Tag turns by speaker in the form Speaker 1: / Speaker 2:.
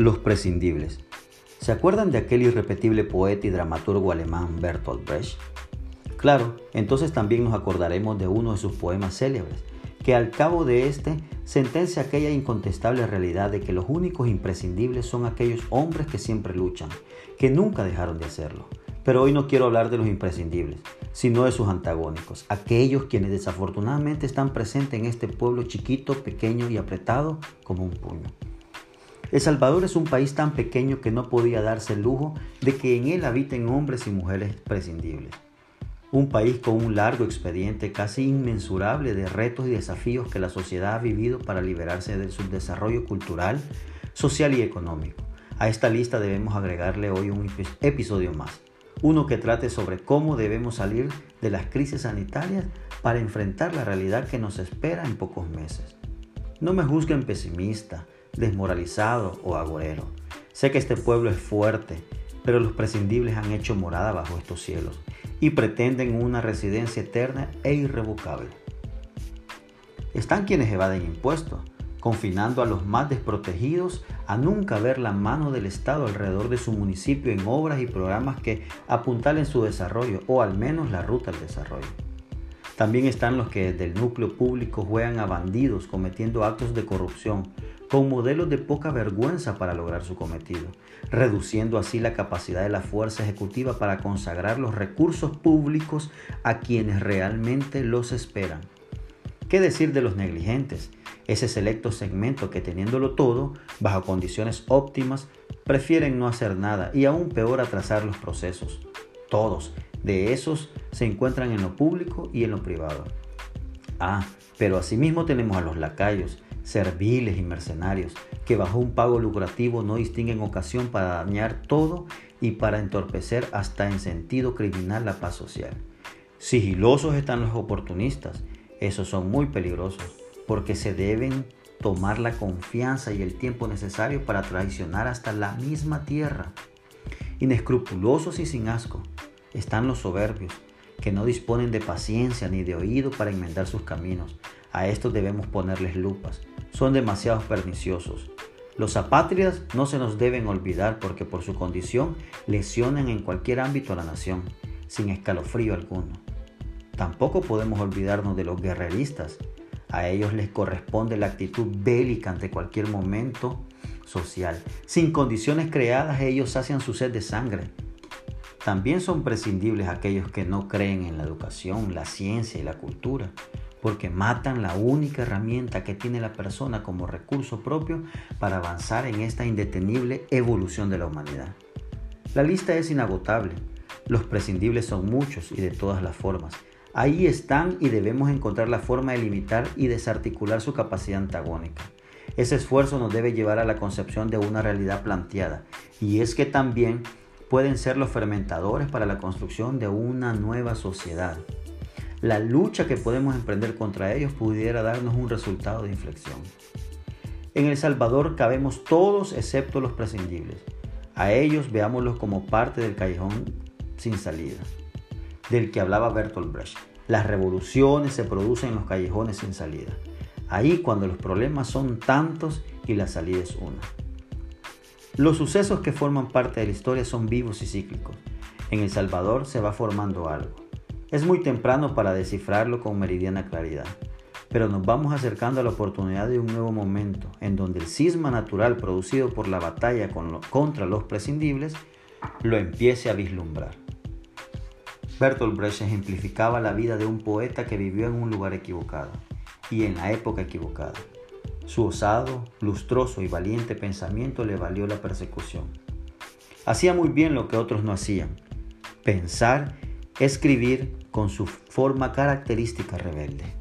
Speaker 1: Los prescindibles. ¿Se acuerdan de aquel irrepetible poeta y dramaturgo alemán Bertolt Brecht? Claro, entonces también nos acordaremos de uno de sus poemas célebres, que al cabo de este sentencia aquella incontestable realidad de que los únicos imprescindibles son aquellos hombres que siempre luchan, que nunca dejaron de hacerlo. Pero hoy no quiero hablar de los imprescindibles, sino de sus antagónicos, aquellos quienes desafortunadamente están presentes en este pueblo chiquito, pequeño y apretado como un puño. El Salvador es un país tan pequeño que no podía darse el lujo de que en él habiten hombres y mujeres prescindibles. Un país con un largo expediente casi inmensurable de retos y desafíos que la sociedad ha vivido para liberarse del subdesarrollo cultural, social y económico. A esta lista debemos agregarle hoy un episodio más, uno que trate sobre cómo debemos salir de las crisis sanitarias para enfrentar la realidad que nos espera en pocos meses. No me juzguen pesimista, desmoralizado o agorero. Sé que este pueblo es fuerte, pero los prescindibles han hecho morada bajo estos cielos y pretenden una residencia eterna e irrevocable. Están quienes evaden impuestos, confinando a los más desprotegidos a nunca ver la mano del Estado alrededor de su municipio en obras y programas que apuntalen su desarrollo o al menos la ruta al desarrollo. También están los que desde el núcleo público juegan a bandidos cometiendo actos de corrupción con modelos de poca vergüenza para lograr su cometido, reduciendo así la capacidad de la fuerza ejecutiva para consagrar los recursos públicos a quienes realmente los esperan. ¿Qué decir de los negligentes? Ese selecto segmento que teniéndolo todo, bajo condiciones óptimas, prefieren no hacer nada y aún peor atrasar los procesos. Todos de esos se encuentran en lo público y en lo privado. Ah, pero asimismo tenemos a los lacayos, serviles y mercenarios, que bajo un pago lucrativo no distinguen ocasión para dañar todo y para entorpecer hasta en sentido criminal la paz social. Sigilosos están los oportunistas, esos son muy peligrosos, porque se deben tomar la confianza y el tiempo necesario para traicionar hasta la misma tierra. Inescrupulosos y sin asco están los soberbios, que no disponen de paciencia ni de oído para enmendar sus caminos. A estos debemos ponerles lupas, son demasiado perniciosos. Los apátridas no se nos deben olvidar porque por su condición lesionan en cualquier ámbito a la nación, sin escalofrío alguno. Tampoco podemos olvidarnos de los guerreristas. A ellos les corresponde la actitud bélica ante cualquier momento social. Sin condiciones creadas ellos sacian su sed de sangre. También son prescindibles aquellos que no creen en la educación, la ciencia y la cultura porque matan la única herramienta que tiene la persona como recurso propio para avanzar en esta indetenible evolución de la humanidad. La lista es inagotable, los prescindibles son muchos y de todas las formas. Ahí están y debemos encontrar la forma de limitar y desarticular su capacidad antagónica. Ese esfuerzo nos debe llevar a la concepción de una realidad planteada, y es que también pueden ser los fermentadores para la construcción de una nueva sociedad la lucha que podemos emprender contra ellos pudiera darnos un resultado de inflexión. En El Salvador cabemos todos excepto los prescindibles. A ellos veámoslos como parte del callejón sin salida, del que hablaba Bertolt Brecht. Las revoluciones se producen en los callejones sin salida. Ahí cuando los problemas son tantos y la salida es una. Los sucesos que forman parte de la historia son vivos y cíclicos. En El Salvador se va formando algo. Es muy temprano para descifrarlo con meridiana claridad, pero nos vamos acercando a la oportunidad de un nuevo momento en donde el cisma natural producido por la batalla contra los prescindibles lo empiece a vislumbrar. Bertolt Brecht ejemplificaba la vida de un poeta que vivió en un lugar equivocado y en la época equivocada. Su osado, lustroso y valiente pensamiento le valió la persecución. Hacía muy bien lo que otros no hacían, pensar, escribir con su forma característica rebelde.